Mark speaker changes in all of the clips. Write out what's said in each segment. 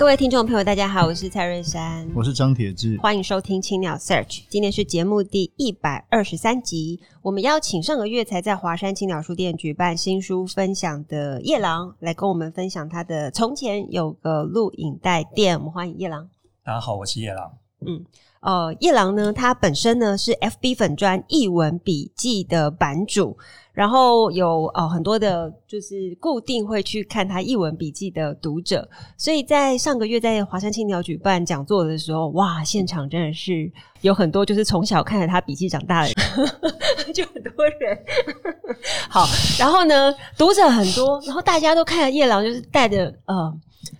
Speaker 1: 各位听众朋友，大家好，我是蔡瑞山，
Speaker 2: 我是张铁志，
Speaker 1: 欢迎收听青鸟 Search。今天是节目第一百二十三集，我们邀请上个月才在华山青鸟书店举办新书分享的夜郎来跟我们分享他的《从前有个录影带店》。我们欢迎夜郎。
Speaker 3: 大家好，我是夜郎。
Speaker 1: 嗯，呃，夜郎呢，他本身呢是 FB 粉专译文笔记的版主。然后有呃很多的，就是固定会去看他译文笔记的读者，所以在上个月在华山青鸟举办讲座的时候，哇，现场真的是有很多就是从小看着他笔记长大的人，就很多人。好，然后呢，读者很多，然后大家都看着夜郎，就是带着呃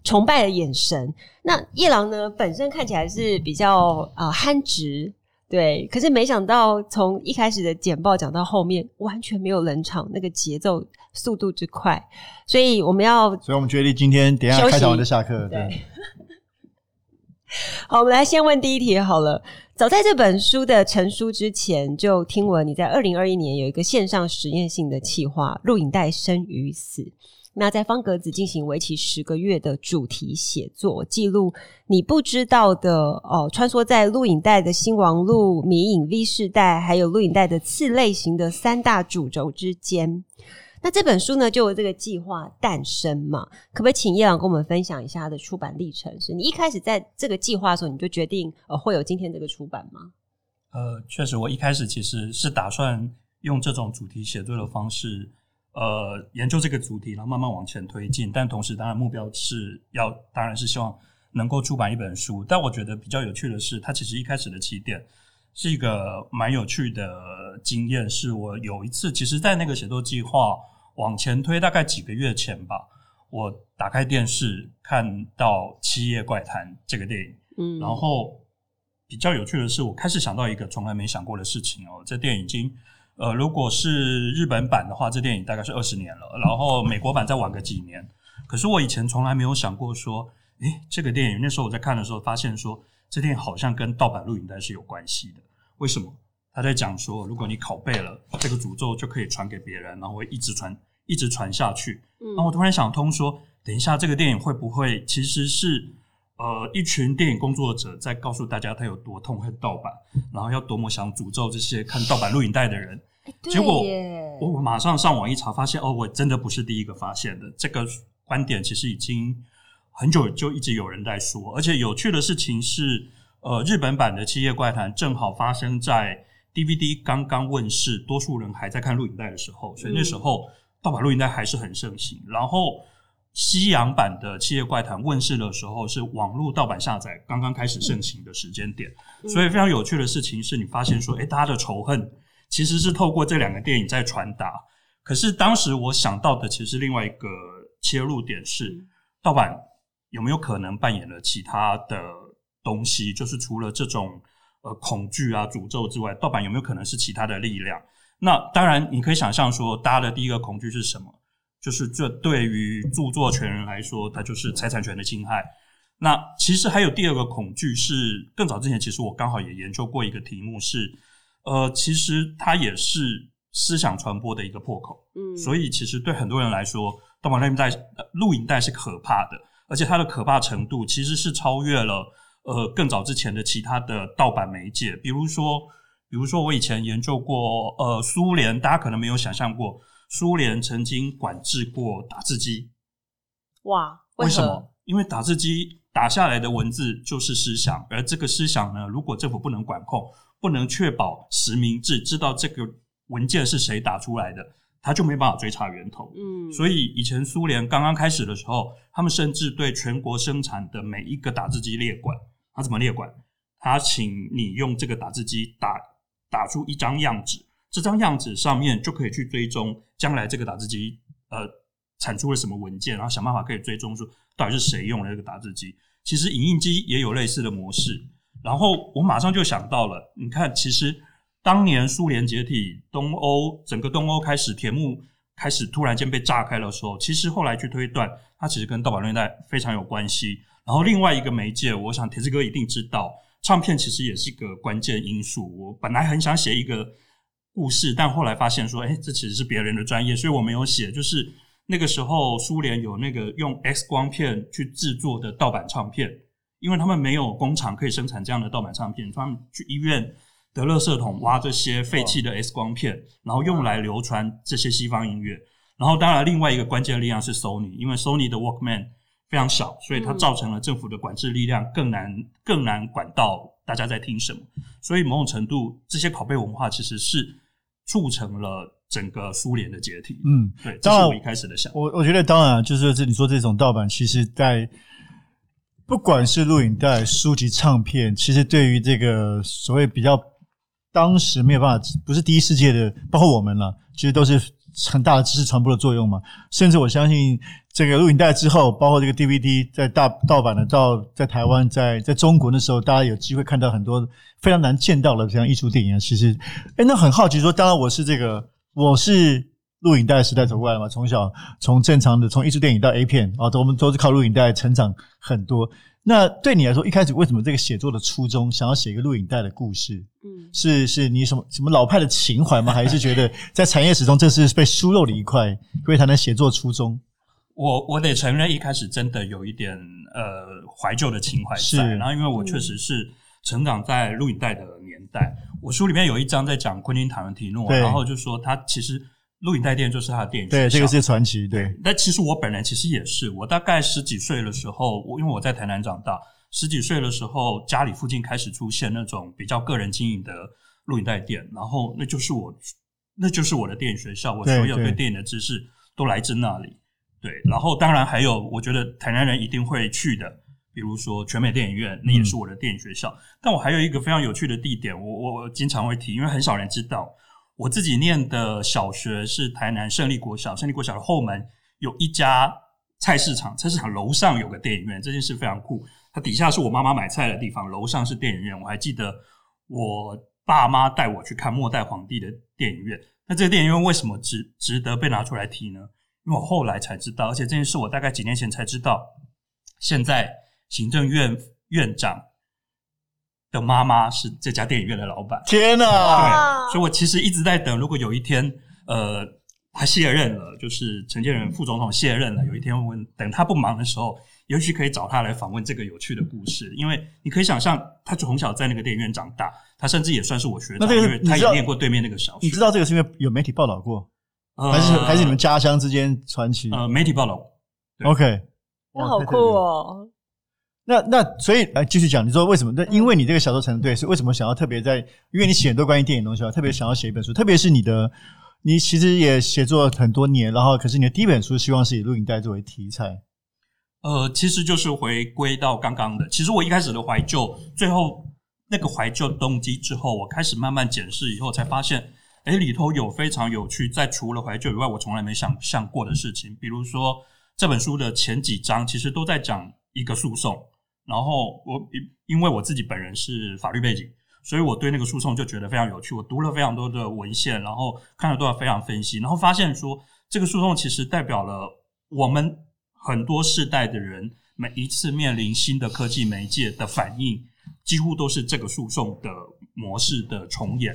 Speaker 1: 崇拜的眼神。那夜郎呢，本身看起来是比较呃憨直。对，可是没想到从一开始的简报讲到后面，完全没有冷场，那个节奏速度之快，所以我们要，
Speaker 2: 所以我们决定今天等一下开场完就下课。对，
Speaker 1: 对 好，我们来先问第一题好了。早在这本书的成书之前，就听闻你在二零二一年有一个线上实验性的企划《录影带生与死》。那在方格子进行为期十个月的主题写作，记录你不知道的哦，穿梭在录影带的新王路、迷影 V 世代，还有录影带的次类型的三大主轴之间。那这本书呢，就有这个计划诞生嘛？可不可以请叶朗跟我们分享一下他的出版历程？是你一开始在这个计划的时候，你就决定呃会有今天这个出版吗？
Speaker 3: 呃，确实，我一开始其实是打算用这种主题写作的方式。呃，研究这个主题，然后慢慢往前推进。但同时，当然目标是要，当然是希望能够出版一本书。但我觉得比较有趣的是，它其实一开始的起点是一个蛮有趣的经验。是我有一次，其实，在那个写作计划往前推大概几个月前吧，我打开电视看到《七夜怪谈》这个电影，嗯，然后比较有趣的是，我开始想到一个从来没想过的事情哦，这电影已经。呃，如果是日本版的话，这电影大概是二十年了，然后美国版再晚个几年。可是我以前从来没有想过说，诶，这个电影那时候我在看的时候，发现说这电影好像跟盗版录影带是有关系的。为什么？他在讲说，如果你拷贝了这个诅咒，就可以传给别人，然后会一直传，一直传下去。然后我突然想通说，等一下这个电影会不会其实是？呃，一群电影工作者在告诉大家他有多痛恨盗版，然后要多么想诅咒这些看盗版录影带的人。欸、结果我马上上网一查，发现哦，我真的不是第一个发现的。这个观点其实已经很久就一直有人在说。而且有趣的事情是，呃，日本版的《七夜怪谈》正好发生在 DVD 刚刚问世，多数人还在看录影带的时候，所以那时候盗版录影带还是很盛行。然后。西洋版的《七夜怪谈》问世的时候，是网络盗版下载刚刚开始盛行的时间点，所以非常有趣的事情是你发现说，诶，大家的仇恨其实是透过这两个电影在传达。可是当时我想到的其实另外一个切入点是，盗版有没有可能扮演了其他的东西？就是除了这种呃恐惧啊、诅咒之外，盗版有没有可能是其他的力量？那当然，你可以想象说，大家的第一个恐惧是什么？就是这对于著作权人来说，它就是财产权的侵害。那其实还有第二个恐惧是，更早之前，其实我刚好也研究过一个题目是，呃，其实它也是思想传播的一个破口。嗯，所以其实对很多人来说，盗版录影带、录影带是可怕的，而且它的可怕程度其实是超越了呃更早之前的其他的盗版媒介。比如说，比如说我以前研究过呃苏联，大家可能没有想象过。苏联曾经管制过打字机，
Speaker 1: 哇？
Speaker 3: 为什么？因为打字机打下来的文字就是思想，而这个思想呢，如果政府不能管控，不能确保实名制，知道这个文件是谁打出来的，他就没办法追查源头。嗯，所以以前苏联刚刚开始的时候，他们甚至对全国生产的每一个打字机列管。他怎么列管？他请你用这个打字机打打出一张样纸。这张样子上面就可以去追踪将来这个打字机呃产出了什么文件，然后想办法可以追踪说到底是谁用了这个打字机。其实影印机也有类似的模式。然后我马上就想到了，你看，其实当年苏联解体，东欧整个东欧开始铁幕开始突然间被炸开的时候，其实后来去推断，它其实跟盗版录影带非常有关系。然后另外一个媒介，我想铁子哥一定知道，唱片其实也是一个关键因素。我本来很想写一个故事，但后来发现说，哎，这其实是别人的专业，所以我没有写。就是那个时候，苏联有那个用 X 光片去制作的盗版唱片，因为他们没有工厂可以生产这样的盗版唱片，他们去医院的垃圾桶挖这些废弃的 X 光片，然后用来流传这些西方音乐。然后当然，另外一个关键的力量是 Sony，因为 Sony 的 Walkman 非常小，所以它造成了政府的管制力量更难，更难管到大家在听什么。所以某种程度，这些拷贝文化其实是。促成了整个苏联的解体。嗯，对，这是我一开始的想法。
Speaker 2: 我我觉得当然就是这你说这种盗版，其实在不管是录影带、书籍、唱片，其实对于这个所谓比较当时没有办法，不是第一世界的，包括我们了，其实都是。很大的知识传播的作用嘛，甚至我相信这个录影带之后，包括这个 DVD 在大盗版的到在台湾，在在中国的时候，大家有机会看到很多非常难见到的这样艺术电影啊。其实，哎，那很好奇说，当然我是这个，我是录影带时代走过来嘛，从小从正常的从艺术电影到 A 片啊，都我们都是靠录影带成长很多。那对你来说，一开始为什么这个写作的初衷，想要写一个录影带的故事？嗯，是是你什么什么老派的情怀吗？还是觉得在产业史中这是被疏漏的一块，所以才能写作初衷？
Speaker 3: 我我得承认，一开始真的有一点呃怀旧的情怀在。是，然后因为我确实是成长在录影带的年代，我书里面有一章在讲昆汀塔伦提诺，然后就说他其实。录影带店就是他的电影学校，
Speaker 2: 对，这个是传奇。对，
Speaker 3: 但其实我本人其实也是，我大概十几岁的时候，我因为我在台南长大，十几岁的时候，家里附近开始出现那种比较个人经营的录影带店，然后那就是我，那就是我的电影学校，我所有对电影的知识都来自那里。对，然后当然还有，我觉得台南人一定会去的，比如说全美电影院，那也是我的电影学校。嗯、但我还有一个非常有趣的地点，我我我经常会提，因为很少人知道。我自己念的小学是台南胜利国小，胜利国小的后门有一家菜市场，菜市场楼上有个电影院，这件事非常酷。它底下是我妈妈买菜的地方，楼上是电影院。我还记得我爸妈带我去看《末代皇帝》的电影院。那这个电影院为什么值值得被拿出来提呢？因为我后来才知道，而且这件事我大概几年前才知道。现在行政院院长。的妈妈是这家电影院的老板。
Speaker 2: 天哪！
Speaker 3: 对，所以我其实一直在等，如果有一天，呃，他卸任了，就是陈建仁副总统卸任了，有一天我等他不忙的时候，也许可以找他来访问这个有趣的故事。因为你可以想象，他从小在那个电影院长大，他甚至也算是我学长，因为他也念过对面那个小学。
Speaker 2: 你知道这个是因为有媒体报道过，还是还是你们家乡之间传奇？
Speaker 3: 呃，媒体报道。
Speaker 2: OK，
Speaker 1: 那好酷哦。
Speaker 2: 那那所以来继续讲，你说为什么？那因为你这个小说成对，是为什么想要特别在？因为你写很多关于电影东西啊，特别想要写一本书。特别是你的，你其实也写作了很多年，然后可是你的第一本书希望是以录影带作为题材。
Speaker 3: 呃，其实就是回归到刚刚的，其实我一开始的怀旧，最后那个怀旧动机之后，我开始慢慢检视以后，才发现，诶，里头有非常有趣，在除了怀旧以外，我从来没想象过的事情。比如说这本书的前几章，其实都在讲一个诉讼。然后我因为我自己本人是法律背景，所以我对那个诉讼就觉得非常有趣。我读了非常多的文献，然后看了多少非常分析，然后发现说这个诉讼其实代表了我们很多世代的人每一次面临新的科技媒介的反应，几乎都是这个诉讼的模式的重演。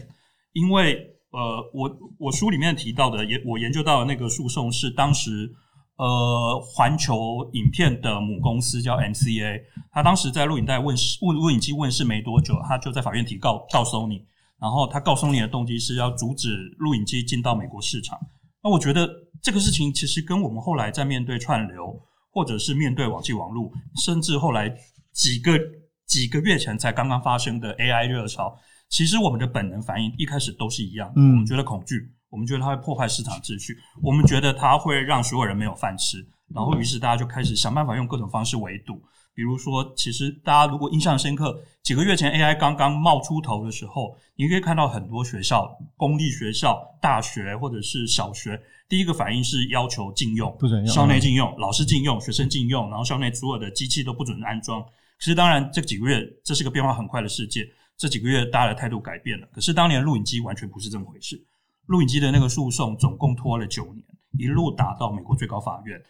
Speaker 3: 因为呃，我我书里面提到的，也我研究到的那个诉讼是当时。呃，环球影片的母公司叫 MCA，他当时在录影带问世、录录影机问世没多久，他就在法院提告告 Sony，然后他告 Sony 的动机是要阻止录影机进到美国市场。那我觉得这个事情其实跟我们后来在面对串流，或者是面对网际网络，甚至后来几个几个月前才刚刚发生的 AI 热潮，其实我们的本能反应一开始都是一样，嗯，我们觉得恐惧。我们觉得它会破坏市场秩序，我们觉得它会让所有人没有饭吃，然后于是大家就开始想办法用各种方式围堵。比如说，其实大家如果印象深刻，几个月前 AI 刚刚冒出头的时候，你可以看到很多学校、公立学校、大学或者是小学，第一个反应是要求禁用，
Speaker 2: 不准用，
Speaker 3: 校内禁用，老师禁用，学生禁用，然后校内所有的机器都不准安装。其实当然，这几个月这是个变化很快的世界，这几个月大家的态度改变了。可是当年录影机完全不是这么回事，录影机的那个诉讼总共拖了九年，一路打到美国最高法院。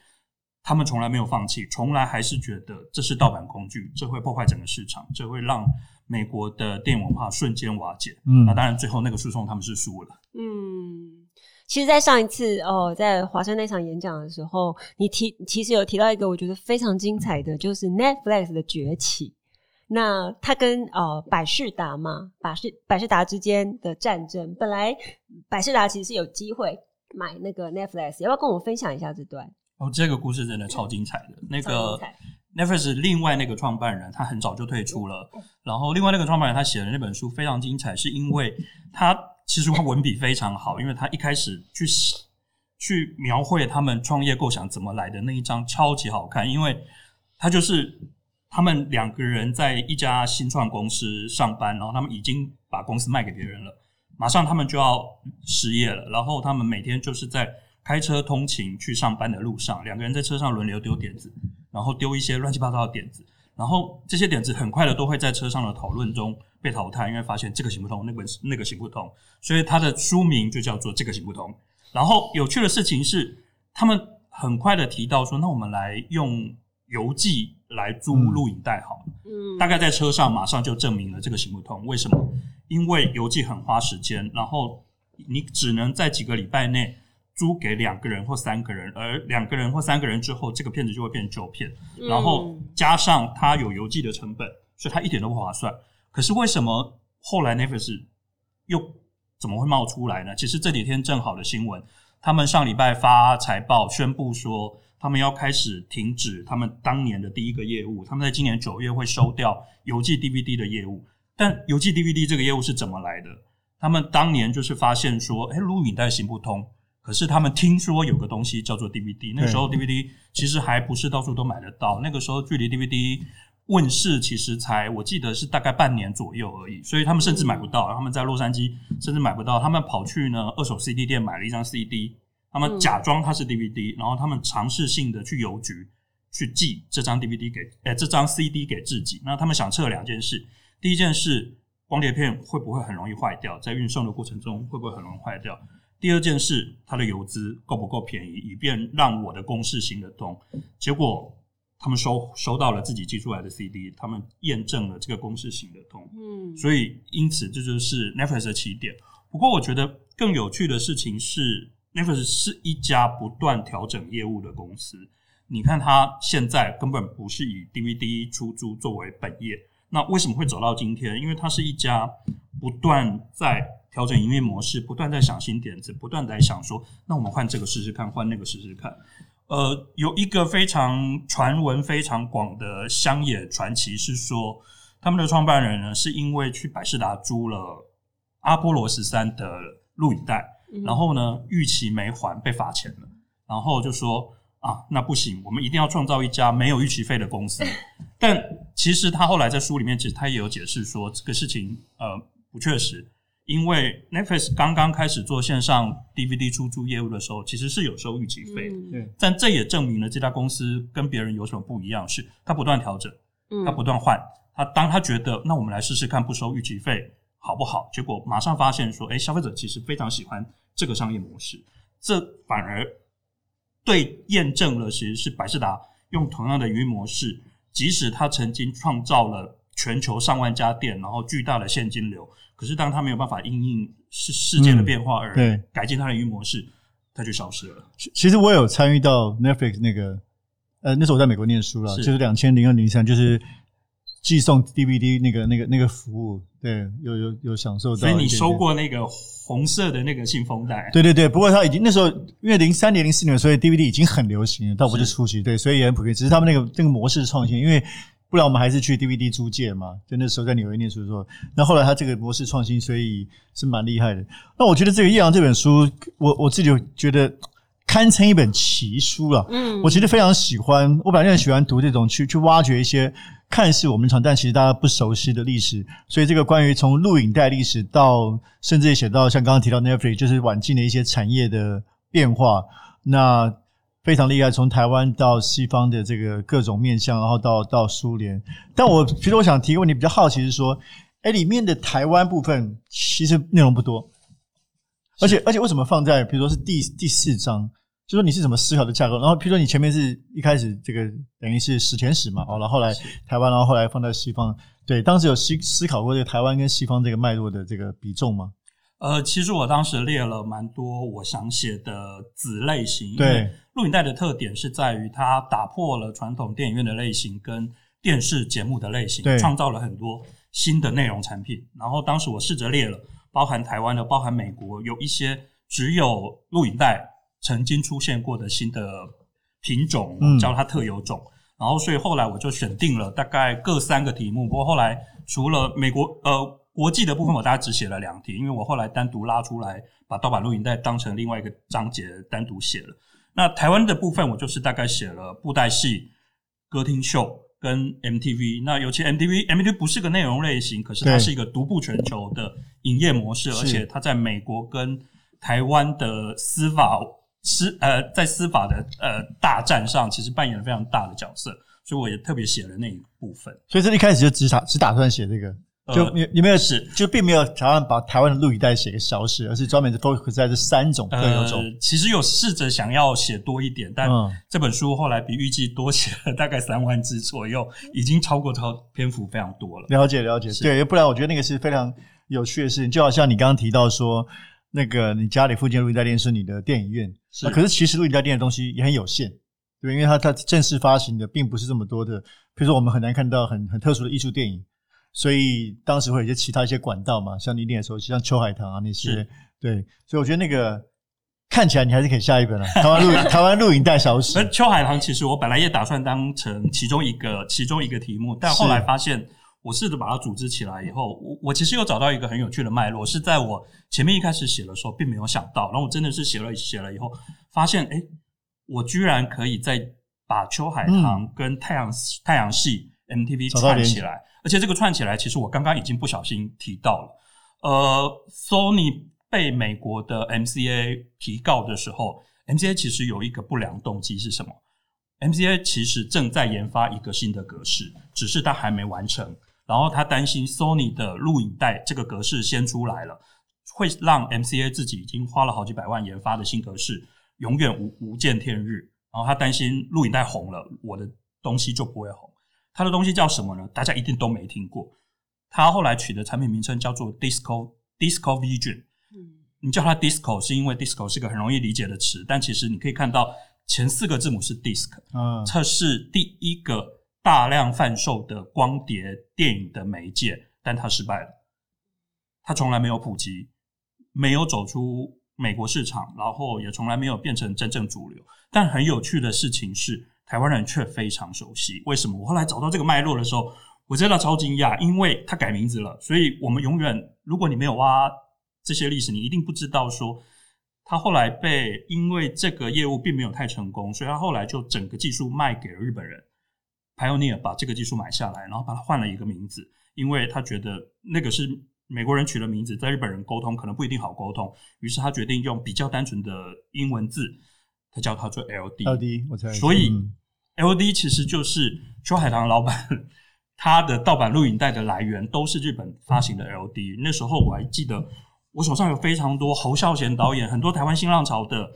Speaker 3: 他们从来没有放弃，从来还是觉得这是盗版工具，这会破坏整个市场，这会让美国的电影文化瞬间瓦解。嗯，那当然最后那个诉讼他们是输了。
Speaker 1: 嗯，其实，在上一次哦，在华山那场演讲的时候，你提其实有提到一个我觉得非常精彩的，就是 Netflix 的崛起。那他跟呃百事达嘛，百事百事达之间的战争，本来百事达其实是有机会买那个 Netflix，要不要跟我分享一下这段？
Speaker 3: 哦，这个故事真的超精彩的。那个 Netflix 另外那个创办人，他很早就退出了。然后另外那个创办人他写的那本书非常精彩，是因为他其实他文笔非常好，因为他一开始去去描绘他们创业构想怎么来的那一章超级好看，因为他就是他们两个人在一家新创公司上班，然后他们已经把公司卖给别人了，马上他们就要失业了，然后他们每天就是在。开车通勤去上班的路上，两个人在车上轮流丢点子，然后丢一些乱七八糟的点子，然后这些点子很快的都会在车上的讨论中被淘汰，因为发现这个行不通，那个那个行不通，所以他的书名就叫做《这个行不通》。然后有趣的事情是，他们很快的提到说，那我们来用邮寄来租录影带好了。嗯，大概在车上马上就证明了这个行不通。为什么？因为邮寄很花时间，然后你只能在几个礼拜内。租给两个人或三个人，而两个人或三个人之后，这个片子就会变旧片。然后加上它有邮寄的成本，所以它一点都不划算。可是为什么后来 Netflix 又怎么会冒出来呢？其实这几天正好的新闻，他们上礼拜发财报宣布说，他们要开始停止他们当年的第一个业务，他们在今年九月会收掉邮寄 DVD 的业务。但邮寄 DVD 这个业务是怎么来的？他们当年就是发现说，诶，录影带行不通。可是他们听说有个东西叫做 DVD，那个时候 DVD 其实还不是到处都买得到。那个时候距离 DVD 问世其实才我记得是大概半年左右而已，所以他们甚至买不到。他们在洛杉矶甚至买不到，他们跑去呢二手 CD 店买了一张 CD，他们假装它是 DVD，然后他们尝试性的去邮局去寄这张 DVD 给诶这张 CD 给自己。那他们想测两件事，第一件事光碟片会不会很容易坏掉，在运送的过程中会不会很容易坏掉？第二件事，它的邮资够不够便宜，以便让我的公式行得通。结果他们收收到了自己寄出来的 CD，他们验证了这个公式行得通。嗯，所以因此这就是 Netflix 的起点。不过我觉得更有趣的事情是，Netflix 是一家不断调整业务的公司。你看，它现在根本不是以 DVD 出租作为本业，那为什么会走到今天？因为它是一家不断在调整营运模式，不断在想新点子，不断在想说，那我们换这个试试看，换那个试试看。呃，有一个非常传闻非常广的乡野传奇是说，他们的创办人呢，是因为去百事达租了阿波罗十三的录影带，然后呢，逾期没还被罚钱了，然后就说啊，那不行，我们一定要创造一家没有逾期费的公司。但其实他后来在书里面，其实他也有解释说，这个事情呃不确实。因为 Netflix 刚刚开始做线上 DVD 出租业务的时候，其实是有收逾期费的。对，但这也证明了这家公司跟别人有什么不一样，是它不断调整，它不断换。他当他觉得那我们来试试看不收逾期费好不好？结果马上发现说，哎，消费者其实非常喜欢这个商业模式，这反而对验证了其实是百事达用同样的营运模式，即使他曾经创造了全球上万家店，然后巨大的现金流。可是，当他没有办法因应世世界的变化而改进他的营运模式，他就消失了。
Speaker 2: 其实我有参与到 Netflix 那个，呃，那时候我在美国念书了，就是两千零二零三，就是寄送 DVD 那个那个那个服务，对，有有有享受到。
Speaker 3: 所以你收过那个红色的那个信封袋？
Speaker 2: 对对对。不过他已经那时候因为零三年零四年，所以 DVD 已经很流行了，倒不是初期，对，所以也很普遍。只是他们那个那个模式创新，因为。不然我们还是去 DVD 租借嘛，就那时候在纽约念书的时候。那后来他这个模式创新，所以是蛮厉害的。那我觉得这个叶阳这本书，我我自己觉得堪称一本奇书了。嗯，我其实非常喜欢，我本来就很喜欢读这种去去挖掘一些看似我们常但其实大家不熟悉的历史。所以这个关于从录影带历史到甚至写到像刚刚提到 Netflix，就是晚近的一些产业的变化，那非常厉害。从台湾到西方的这个各种面向，然后到到苏联。但我其实我想提个问题，比较好奇是说，哎，里面的台湾部分其实内容不多。而且而且为什么放在比如说是第第四章？就说你是怎么思考的架构？然后譬如说你前面是一开始这个等于是史前史嘛，哦，然后后来台湾，然后后来放在西方。对，当时有思思考过这个台湾跟西方这个脉络的这个比重吗？
Speaker 3: 呃，其实我当时列了蛮多我想写的子类型。
Speaker 2: 对，
Speaker 3: 因为录影带的特点是在于它打破了传统电影院的类型跟电视节目的类型，
Speaker 2: 对，
Speaker 3: 创造了很多新的内容产品。然后当时我试着列了。包含台湾的，包含美国，有一些只有录影带曾经出现过的新的品种，叫它特有种。嗯、然后，所以后来我就选定了大概各三个题目。不过后来除了美国呃国际的部分，我大概只写了两题，因为我后来单独拉出来，把盗版录影带当成另外一个章节单独写了。那台湾的部分，我就是大概写了布袋戏、歌厅秀。跟 MTV，那尤其 MTV，MTV 不是个内容类型，可是它是一个独步全球的营业模式，而且它在美国跟台湾的司法司呃，在司法的呃大战上，其实扮演了非常大的角色，所以我也特别写了那一部分。
Speaker 2: 所以这一开始就只打只打算写这个。就你你没有
Speaker 3: 是，
Speaker 2: 就并没有打算把台湾的录影带写个消失，而是专门是 focus 在这三种特有种。
Speaker 3: 呃，其实有试着想要写多一点，但这本书后来比预计多写了大概三万字左右，已经超过超篇幅非常多了。
Speaker 2: 了解了解，对，不然我觉得那个是非常有趣的事情。就好像你刚刚提到说，那个你家里附近录音带店是你的电影院，是，可是其实录音带店的东西也很有限，对，因为它它正式发行的并不是这么多的，比如说我们很难看到很很特殊的艺术电影。所以当时会有一些其他一些管道嘛，像你念的时候，像秋海棠啊那些，对，所以我觉得那个看起来你还是可以下一本了。台湾录台湾录影带小史。
Speaker 3: 秋海棠其实我本来也打算当成其中一个其中一个题目，但后来发现我试着把它组织起来以后，我我其实又找到一个很有趣的脉络，是在我前面一开始写的时候并没有想到，然后我真的是写了写了以后，发现哎，我居然可以在把秋海棠跟太阳、嗯、太阳系 MTV 串起来。而且这个串起来，其实我刚刚已经不小心提到了。呃，Sony 被美国的 MCA 提告的时候，MCA 其实有一个不良动机是什么？MCA 其实正在研发一个新的格式，只是它还没完成。然后他担心 Sony 的录影带这个格式先出来了，会让 MCA 自己已经花了好几百万研发的新格式永远无无见天日。然后他担心录影带红了，我的东西就不会红。他的东西叫什么呢？大家一定都没听过。他后来取的产品名称叫做 Disco Disco Vision。嗯，你叫它 Disco 是因为 Disco 是个很容易理解的词，但其实你可以看到前四个字母是 Disc。嗯，这是第一个大量贩售的光碟电影的媒介，但它失败了。它从来没有普及，没有走出美国市场，然后也从来没有变成真正主流。但很有趣的事情是。台湾人却非常熟悉，为什么？我后来找到这个脉络的时候，我真的超惊讶，因为他改名字了。所以我们永远，如果你没有挖这些历史，你一定不知道说，他后来被因为这个业务并没有太成功，所以他后来就整个技术卖给了日本人，Pioneer 把这个技术买下来，然后把它换了一个名字，因为他觉得那个是美国人取的名字，在日本人沟通可能不一定好沟通，于是他决定用比较单纯的英文字。他叫它做 LD，LD，
Speaker 2: 我猜。
Speaker 3: 所以 LD 其实就是秋海棠老板他的盗版录影带的来源都是日本发行的 LD。那时候我还记得，我手上有非常多侯孝贤导演很多台湾新浪潮的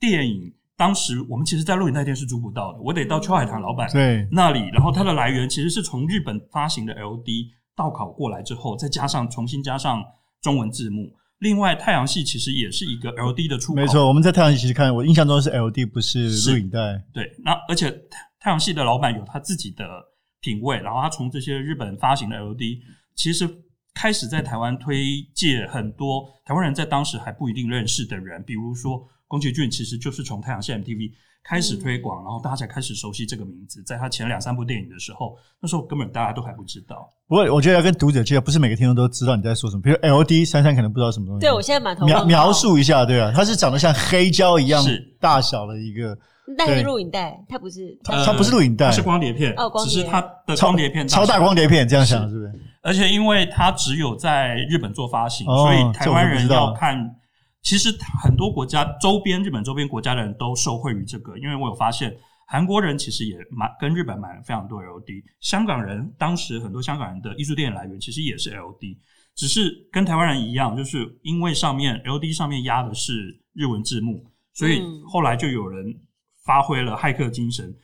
Speaker 3: 电影。当时我们其实，在录影带店是租不到的，我得到秋海棠老板对那里，然后它的来源其实是从日本发行的 LD 盗拷过来之后，再加上重新加上中文字幕。另外，太阳系其实也是一个 LD 的出口。
Speaker 2: 没错，我们在太阳系其实看，我印象中是 LD，不是录影带。
Speaker 3: 对，那而且太阳系的老板有他自己的品味，然后他从这些日本发行的 LD，其实开始在台湾推介很多台湾人在当时还不一定认识的人，比如说宫崎骏，其实就是从太阳系 MTV 开始推广，然后大家才开始熟悉这个名字。在他前两三部电影的时候，那时候根本大家都还不知道。
Speaker 2: 不过我觉得要跟读者介绍，不是每个听众都知道你在说什么。比如 LD 珊珊可能不知道什么东西。
Speaker 1: 对，我现在满头
Speaker 2: 描描述一下，对啊，它是长得像黑胶一样大小的一个。
Speaker 1: 那是录影带，它不是，
Speaker 2: 它不是录影带，
Speaker 3: 它是光碟片。
Speaker 1: 哦，光碟。
Speaker 3: 只是它的光碟片
Speaker 2: 超大光碟片，这样想是不是？
Speaker 3: 而且因为它只有在日本做发行，所以台湾人要看。其实很多国家周边，日本周边国家的人都受惠于这个，因为我有发现，韩国人其实也买跟日本买了非常多 LD。香港人当时很多香港人的艺术电影来源其实也是 LD，只是跟台湾人一样，就是因为上面 LD 上面压的是日文字幕，所以后来就有人。发挥了骇客精神，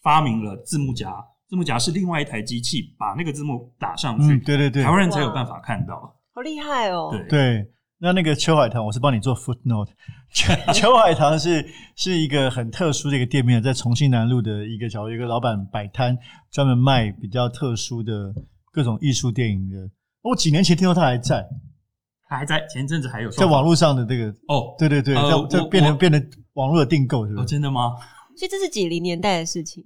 Speaker 3: 发明了字幕夹。字幕夹是另外一台机器把那个字幕打上去。
Speaker 2: 嗯、对对对，
Speaker 3: 台湾人才有办法看到。
Speaker 1: 好厉害哦！
Speaker 3: 对
Speaker 2: 对，那那个秋海棠，我是帮你做 footnote。秋海棠是是一个很特殊的一个店面，在重庆南路的一个角，一个老板摆摊，专门卖比较特殊的各种艺术电影的。我几年前听说他还在。
Speaker 3: 他还在前阵子还有
Speaker 2: 在网络上的这个
Speaker 3: 哦，
Speaker 2: 对对对，呃、这变成变成网络的订购，是不是？
Speaker 3: 哦，真的吗？
Speaker 1: 所以这是几零年代的事情。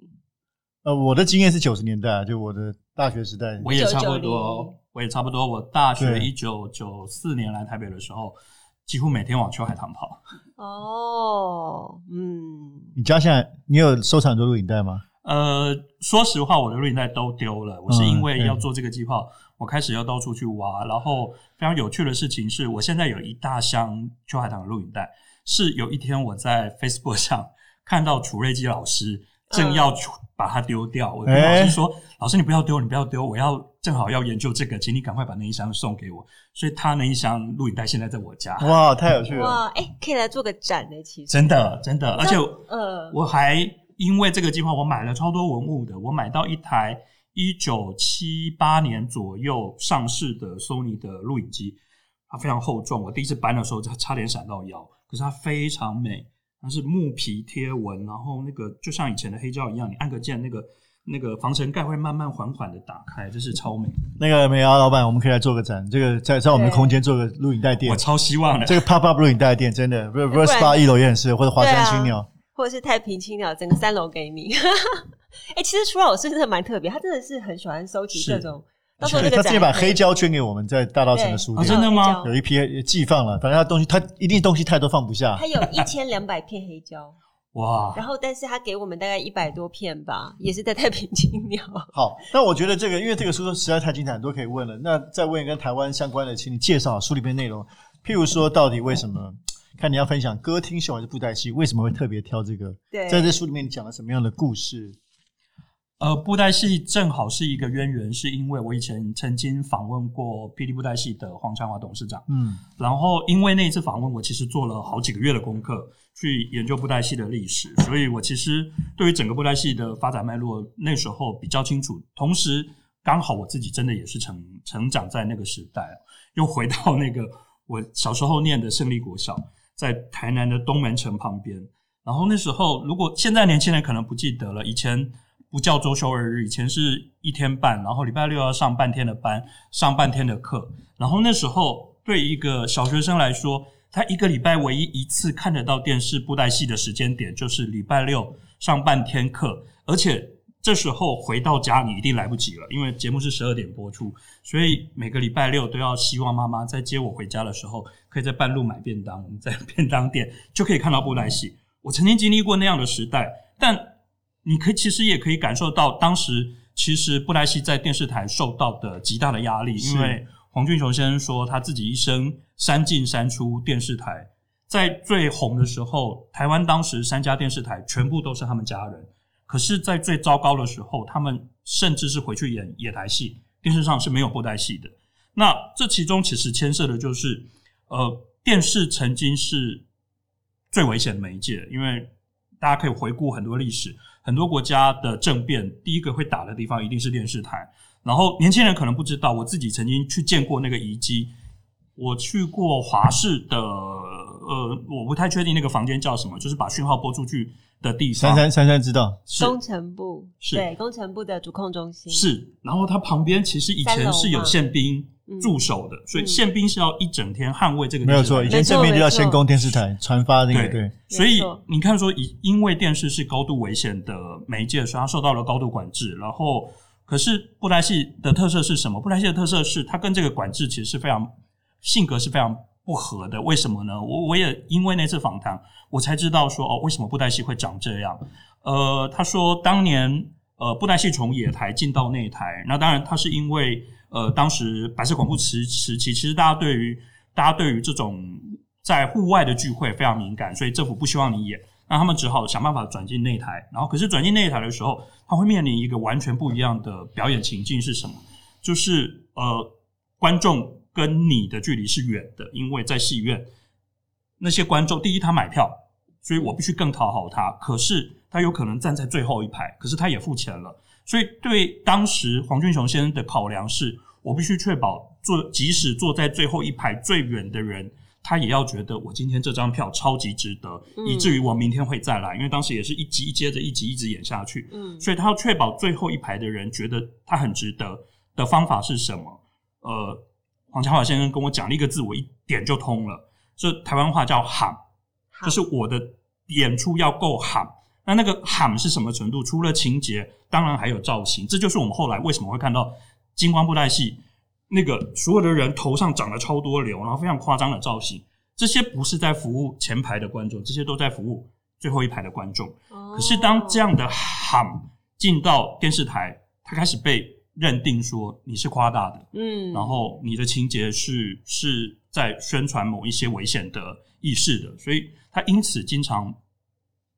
Speaker 2: 呃，我的经验是九十年代，就我的大学时代，
Speaker 3: 我也差不多，我也差不多。我大学一九九四年来台北的时候，几乎每天往秋海棠跑。
Speaker 1: 哦，嗯，
Speaker 2: 你家现在你有收藏很多录影带吗？
Speaker 3: 呃，说实话，我的录影带都丢了。我是因为要做这个计划，嗯、我开始要到处去挖。然后非常有趣的事情是，我现在有一大箱秋海棠的录影带。是有一天我在 Facebook 上看到楚瑞基老师正要把它丢掉，嗯、我跟老师说：“欸、老师，你不要丢，你不要丢，我要正好要研究这个，请你赶快把那一箱送给我。”所以他那一箱录影带现在在我家。
Speaker 2: 哇，太有趣了！
Speaker 1: 哇，哎、欸，可以来做个展呢，其实
Speaker 3: 真的真的，而且
Speaker 1: 呃，
Speaker 3: 我还。因为这个计划，我买了超多文物的。我买到一台一九七八年左右上市的 Sony 的录影机，它非常厚重。我第一次搬的时候，它差点闪到腰。可是它非常美，它是木皮贴纹，然后那个就像以前的黑胶一样，你按个键，那个那个防尘盖会慢慢缓缓的打开，这是超美的。
Speaker 2: 那个美瑶老板，我们可以来做个展，这个在在我们的空间做个录影带店，
Speaker 3: 我超希望的。
Speaker 2: 这个 pop up 录影带店真的，Verse Bar 一楼也很适合，或者华山青鸟。
Speaker 1: 或者是太平青鸟，整个三楼给你。哎、欸，其实褚老师真的蛮特别，他真的是很喜欢收集各种。到时候那个
Speaker 2: 他直接把黑胶捐给我们，在大稻埕的书店。
Speaker 3: 真的吗？
Speaker 2: 有一批寄放了，反正他东西他一定东西太多放不下。
Speaker 1: 他有一千两百片黑胶，
Speaker 3: 哇！
Speaker 1: 然后，但是他给我们大概一百多片吧，也是在太平青鸟。
Speaker 2: 好，那我觉得这个，因为这个书实在太精彩，很多可以问了。那再问一个跟台湾相关的，请你介绍书里面内容，譬如说到底为什么？看你要分享歌厅秀还是布袋戏？为什么会特别挑这个？
Speaker 1: 对，
Speaker 2: 在这书里面你讲了什么样的故事？
Speaker 3: 呃，布袋戏正好是一个渊源，是因为我以前曾经访问过霹雳布袋戏的黄昌华董事长。嗯，然后因为那一次访问，我其实做了好几个月的功课，去研究布袋戏的历史，所以我其实对于整个布袋戏的发展脉络那时候比较清楚。同时，刚好我自己真的也是成成长在那个时代，又回到那个我小时候念的胜利国小。在台南的东门城旁边，然后那时候，如果现在年轻人可能不记得了，以前不叫周休二日，以前是一天半，然后礼拜六要上半天的班，上半天的课，然后那时候对一个小学生来说，他一个礼拜唯一一次看得到电视布袋戏的时间点，就是礼拜六上半天课，而且。这时候回到家，你一定来不及了，因为节目是十二点播出，所以每个礼拜六都要希望妈妈在接我回家的时候，可以在半路买便当，我们在便当店就可以看到布袋戏。我曾经经历过那样的时代，但你可以其实也可以感受到，当时其实布袋戏在电视台受到的极大的压力，因为黄俊雄先生说他自己一生三进三出电视台，在最红的时候，台湾当时三家电视台全部都是他们家人。可是，在最糟糕的时候，他们甚至是回去演野台戏，电视上是没有布袋戏的。那这其中其实牵涉的就是，呃，电视曾经是最危险的媒介，因为大家可以回顾很多历史，很多国家的政变，第一个会打的地方一定是电视台。然后年轻人可能不知道，我自己曾经去见过那个遗迹，我去过华视的呃，我不太确定那个房间叫什么，就是把讯号播出去的地方。
Speaker 2: 珊珊珊珊知道，
Speaker 3: 是
Speaker 1: 工程部
Speaker 3: 是
Speaker 1: 对工程部的主控中心
Speaker 3: 是，然后它旁边其实以前是有宪兵驻守的，所以宪兵是要一整天捍卫这个。没有错，
Speaker 2: 以前宪兵就要先攻电视台传发那个对。
Speaker 3: 所以你看说，以因为电视是高度危险的媒介，所以它受到了高度管制。然后，可是布袋戏的特色是什么？布袋戏的特色是它跟这个管制其实是非常性格是非常。不合的，为什么呢？我我也因为那次访谈，我才知道说哦，为什么布袋戏会长这样。呃，他说当年呃布袋戏从野台进到内台，那当然他是因为呃当时白色恐怖时时期，其实大家对于大家对于这种在户外的聚会非常敏感，所以政府不希望你演，那他们只好想办法转进内台。然后可是转进内台的时候，他会面临一个完全不一样的表演情境是什么？就是呃观众。跟你的距离是远的，因为在戏院，那些观众，第一他买票，所以我必须更讨好他。可是他有可能站在最后一排，可是他也付钱了，所以对当时黄俊雄先生的考量是，我必须确保坐，即使坐在最后一排最远的人，他也要觉得我今天这张票超级值得，以至于我明天会再来。因为当时也是一集接着一集一直演下去，嗯，所以他要确保最后一排的人觉得他很值得的方法是什么？呃。黄家华先生跟我讲了一个字，我一点就通了。这台湾话叫“喊”，就是我的演出要够喊。那那个喊是什么程度？除了情节，当然还有造型。这就是我们后来为什么会看到金光布袋戏那个所有的人头上长了超多瘤，然后非常夸张的造型。这些不是在服务前排的观众，这些都在服务最后一排的观众。可是当这样的喊进到电视台，他开始被。认定说你是夸大的，嗯，然后你的情节是是在宣传某一些危险的意识的，所以他因此经常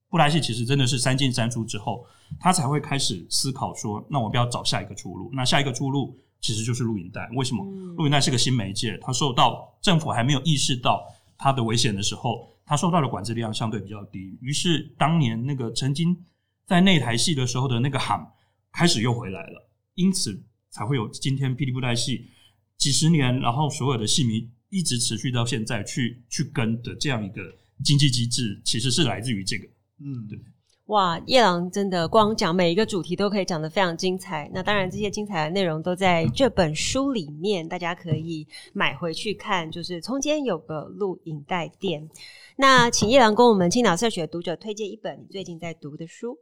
Speaker 3: 布莱希其实真的是三进三出之后，他才会开始思考说，那我不要找下一个出路，那下一个出路其实就是录影带。为什么？录影带是个新媒介，它受到政府还没有意识到它的危险的时候，它受到的管制力量相对比较低。于是当年那个曾经在那台戏的时候的那个喊开始又回来了。因此才会有今天霹雳布袋戏几十年，然后所有的戏迷一直持续到现在去去跟的这样一个经济机制，其实是来自于这个。嗯，对。
Speaker 1: 哇，夜郎真的光讲每一个主题都可以讲得非常精彩。那当然，这些精彩的内容都在这本书里面，大家可以买回去看。就是中间有个录影带店。那请夜郎跟我们青岛社学读者推荐一本你最近在读的书。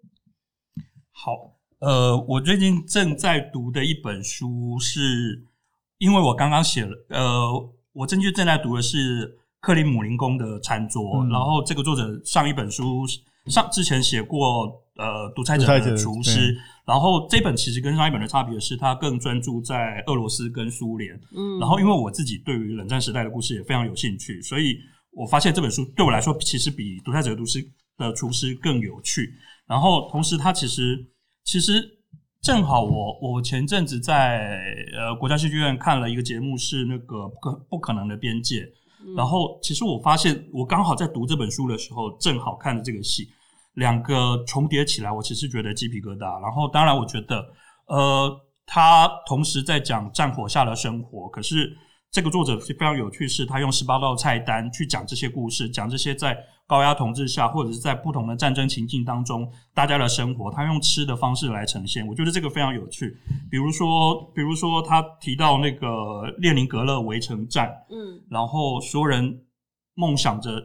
Speaker 3: 好。呃，我最近正在读的一本书是，因为我刚刚写了，呃，我正就正在读的是克里姆林宫的餐桌，嗯、然后这个作者上一本书上之前写过呃独裁者的厨师，然后这本其实跟上一本的差别是，它更专注在俄罗斯跟苏联，嗯，然后因为我自己对于冷战时代的故事也非常有兴趣，所以我发现这本书对我来说其实比独裁者的厨师的厨师更有趣，然后同时它其实。其实正好我我前阵子在呃国家戏剧院看了一个节目，是那个不可不可能的边界。嗯、然后其实我发现我刚好在读这本书的时候，正好看了这个戏，两个重叠起来，我其实觉得鸡皮疙瘩。然后当然我觉得呃他同时在讲战火下的生活，可是这个作者非常有趣，是他用十八道菜单去讲这些故事，讲这些在。高压统治下，或者是在不同的战争情境当中，大家的生活，他用吃的方式来呈现，我觉得这个非常有趣。比如说，比如说他提到那个列宁格勒围城战，嗯，然后所有人梦想着。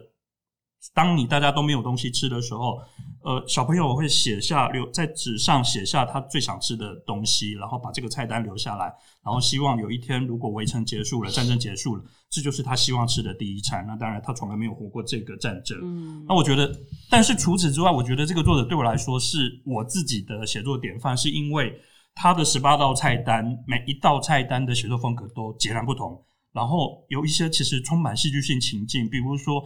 Speaker 3: 当你大家都没有东西吃的时候，呃，小朋友会写下留在纸上写下他最想吃的东西，然后把这个菜单留下来，然后希望有一天如果围城结束了，战争结束了，这就是他希望吃的第一餐。那当然，他从来没有活过这个战争。嗯，那我觉得，但是除此之外，我觉得这个作者对我来说是我自己的写作典范，是因为他的十八道菜单，每一道菜单的写作风格都截然不同，然后有一些其实充满戏剧性情境，比如说。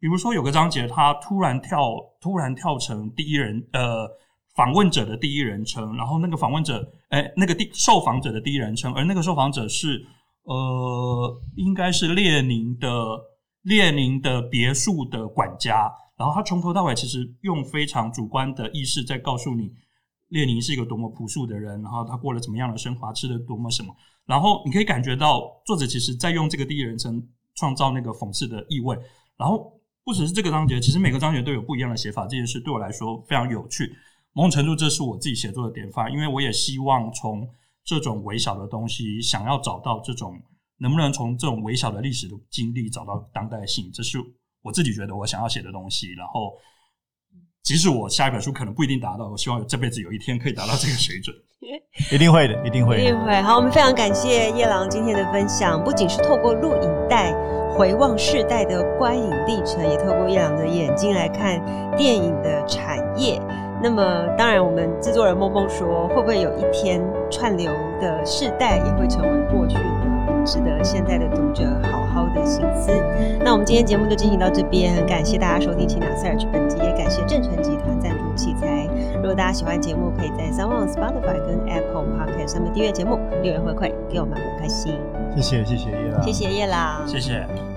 Speaker 3: 比如说有个章节，他突然跳，突然跳成第一人，呃，访问者的第一人称，然后那个访问者，诶，那个第受访者的第一人称，而那个受访者是，呃，应该是列宁的列宁的别墅的管家，然后他从头到尾其实用非常主观的意识在告诉你，列宁是一个多么朴素的人，然后他过了怎么样的生活，吃的多么什么，然后你可以感觉到作者其实在用这个第一人称创造那个讽刺的意味，然后。不只是这个章节，其实每个章节都有不一样的写法。这件事对我来说非常有趣，某种程度这是我自己写作的典范，因为我也希望从这种微小的东西，想要找到这种能不能从这种微小的历史的经历找到当代性，这是我自己觉得我想要写的东西。然后，即使我下一本书可能不一定达到，我希望这辈子有一天可以达到这个水准。
Speaker 2: 一定会的，一定会的，
Speaker 1: 一定会。好，我们非常感谢叶朗今天的分享，不仅是透过录影带回望世代的观影历程，也透过叶朗的眼睛来看电影的产业。那么，当然，我们制作人梦梦说，会不会有一天串流的世代也会成为过去呢？值得现在的读者好好的深思。那我们今天节目就进行到这边，感谢大家收听《请拿 Search》本集，也感谢正成集团赞助器材。如果大家喜欢节目，可以在 SoundOn、Spotify 跟 Apple Podcast 上面订阅节目，留言回馈给我们，很开心。
Speaker 2: 谢谢谢谢叶老，
Speaker 1: 谢谢叶老，
Speaker 3: 谢谢。